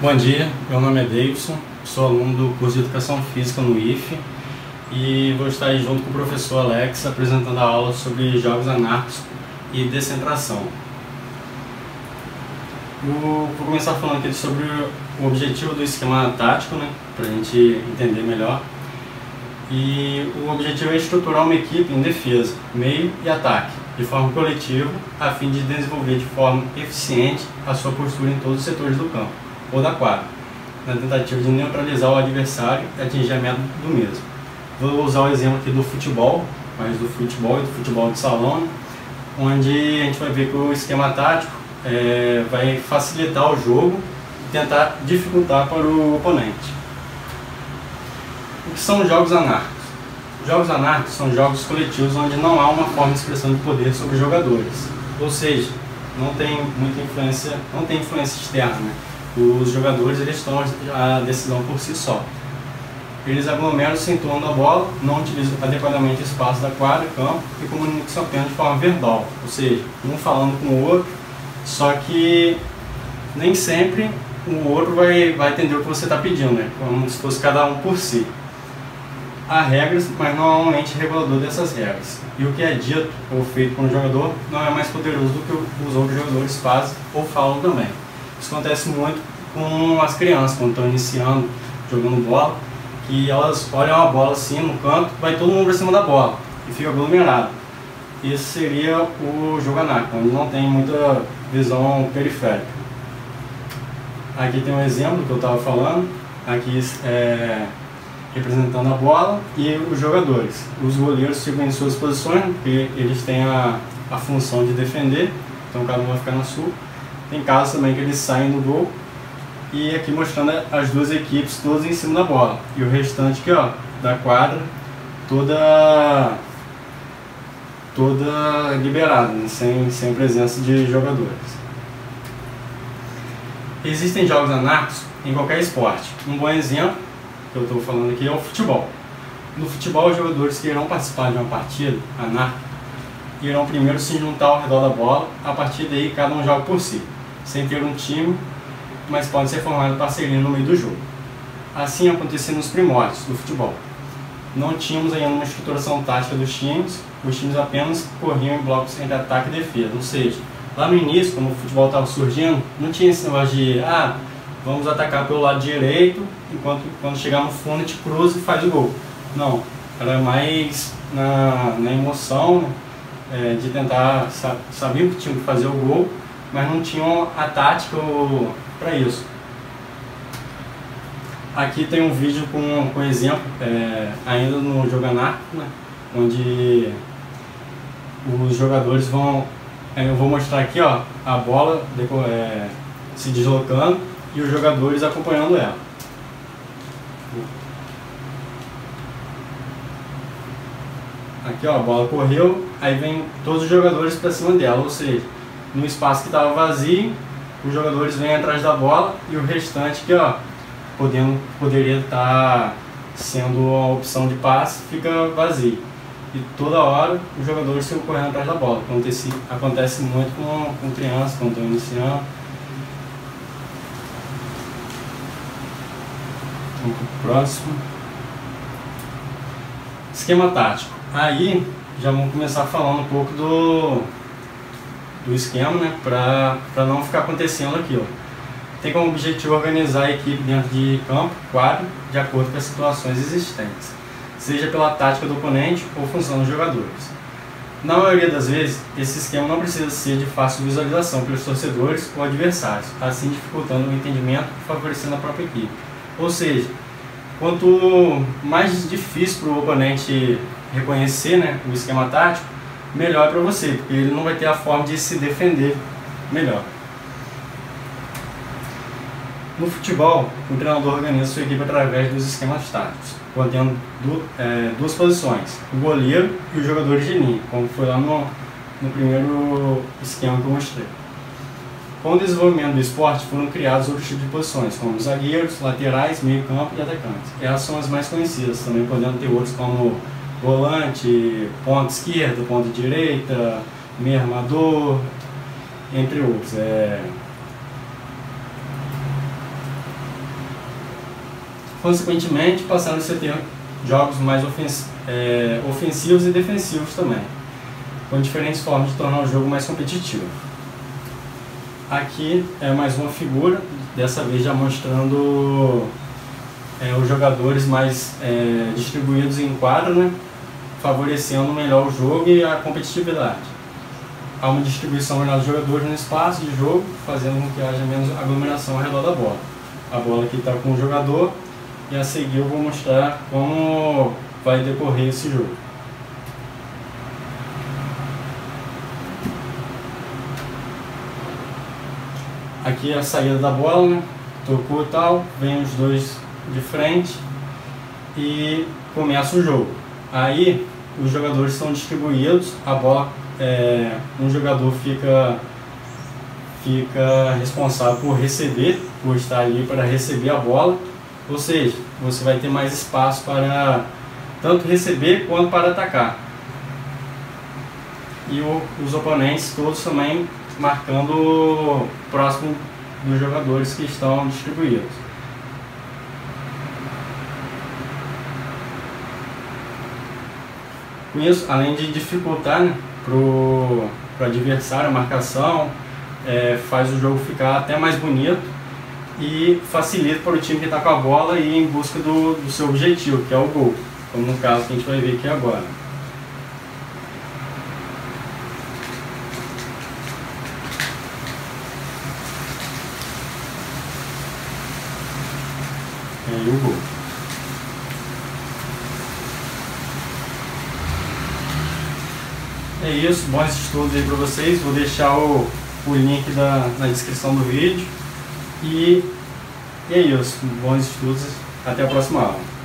Bom dia, meu nome é Davidson, sou aluno do curso de Educação Física no IFE e vou estar aí junto com o professor Alex apresentando a aula sobre jogos anárquicos e descentração. Vou começar falando aqui sobre o objetivo do esquema tático, né, para a gente entender melhor. E o objetivo é estruturar uma equipe em defesa, meio e ataque, de forma coletiva, a fim de desenvolver de forma eficiente a sua postura em todos os setores do campo ou da quadra, na tentativa de neutralizar o adversário e atingir a meta do mesmo. Vou usar o exemplo aqui do futebol, mas do futebol e do futebol de salão, onde a gente vai ver que o esquema tático é, vai facilitar o jogo e tentar dificultar para o oponente. O que são jogos anárquicos? Jogos anárquicos são jogos coletivos onde não há uma forma de expressão de poder sobre os jogadores, ou seja, não tem muita influência, não tem influência externa. Né? Os jogadores eles tomam a decisão por si só. Eles aglomeram-se em torno da bola, não utilizam adequadamente o espaço da quadra, campo e comunicam apenas de forma verbal, ou seja, um falando com o outro, só que nem sempre o outro vai, vai entender o que você está pedindo, né? como se fosse cada um por si. Há regras, mas não há um ente regulador dessas regras. E o que é dito ou feito por um jogador não é mais poderoso do que os outros jogadores fazem ou falam também. Isso acontece muito com as crianças, quando estão iniciando, jogando bola, que elas olham a bola assim no canto, vai todo mundo para cima da bola e fica aglomerado. Esse seria o jogo anárquico, onde não tem muita visão periférica. Aqui tem um exemplo que eu estava falando, aqui é, representando a bola e os jogadores. Os goleiros ficam em suas posições, porque eles têm a, a função de defender, então cada um vai ficar na sua. Tem casos também que eles saem do gol e aqui mostrando as duas equipes todas em cima da bola. E o restante aqui, ó, da quadra, toda toda liberada, né? sem, sem presença de jogadores. Existem jogos anárquicos em qualquer esporte. Um bom exemplo que eu estou falando aqui é o futebol. No futebol, os jogadores que irão participar de uma partida anárquica irão primeiro se juntar ao redor da bola, a partir daí cada um joga por si sem ter um time, mas pode ser formado parceria no meio do jogo. Assim acontecia nos primórdios do futebol. Não tínhamos ainda uma estruturação tática dos times, os times apenas corriam em blocos entre ataque e defesa, ou seja, lá no início, quando o futebol estava surgindo, não tinha esse negócio de, ah, vamos atacar pelo lado direito, enquanto quando chegar no fundo a gente cruza e faz o gol. Não, era mais na, na emoção né, é, de tentar, saber que tinha que fazer o gol mas não tinham a tática para isso. Aqui tem um vídeo com, com exemplo, é, ainda no anárquico, né, onde os jogadores vão. É, eu vou mostrar aqui ó, a bola é, se deslocando e os jogadores acompanhando ela. Aqui ó, a bola correu, aí vem todos os jogadores para cima dela, ou seja, no espaço que estava vazio, os jogadores vêm atrás da bola e o restante que ó, podendo, poderia estar tá sendo a opção de passe fica vazio. E toda hora os jogadores ficam correndo atrás da bola. Acontece, acontece muito com, com crianças quando estão iniciando. Vamos para o próximo. Esquema tático. Aí já vamos começar falando um pouco do, do esquema, né, para não ficar acontecendo aquilo. Tem como objetivo organizar a equipe dentro de campo, quadro, de acordo com as situações existentes, seja pela tática do oponente ou função dos jogadores. Na maioria das vezes, esse esquema não precisa ser de fácil visualização pelos torcedores ou adversários, assim dificultando o entendimento e favorecendo a própria equipe. Ou seja, quanto mais difícil para o oponente reconhecer né, o esquema tático, melhor para você, porque ele não vai ter a forma de se defender melhor. No futebol, o treinador organiza sua equipe através dos esquemas táticos, contendo é, duas posições, o goleiro e os jogadores de linha, como foi lá no, no primeiro esquema que eu mostrei. Com o desenvolvimento do esporte, foram criados outros tipos de posições, como zagueiros, laterais, meio-campo e atacantes. Elas são as mais conhecidas, também podendo ter outros como volante, ponta esquerda, ponta direita, meio armador, entre outros. É... consequentemente passando a ter jogos mais ofens é, ofensivos e defensivos também, com diferentes formas de tornar o jogo mais competitivo. Aqui é mais uma figura, dessa vez já mostrando é, os jogadores mais é, distribuídos em quadro, né, favorecendo melhor o jogo e a competitividade. Há uma distribuição melhor dos jogadores no espaço de jogo, fazendo com que haja menos aglomeração ao redor da bola. A bola aqui está com o jogador e a seguir eu vou mostrar como vai decorrer esse jogo. Aqui é a saída da bola, né? tocou tal, vem os dois de frente e começa o jogo. Aí os jogadores são distribuídos, a bola, é, um jogador fica, fica responsável por receber, por estar ali para receber a bola, ou seja, você vai ter mais espaço para tanto receber quanto para atacar. E o, os oponentes todos também marcando próximo dos jogadores que estão distribuídos. Com isso, além de dificultar né, para o adversário a marcação, é, faz o jogo ficar até mais bonito e facilita para o time que está com a bola ir em busca do, do seu objetivo, que é o gol, como no caso que a gente vai ver aqui agora. E aí o gol. É isso, bons estudos aí para vocês. Vou deixar o, o link da, na descrição do vídeo. E, e é isso, bons estudos. Até a próxima aula.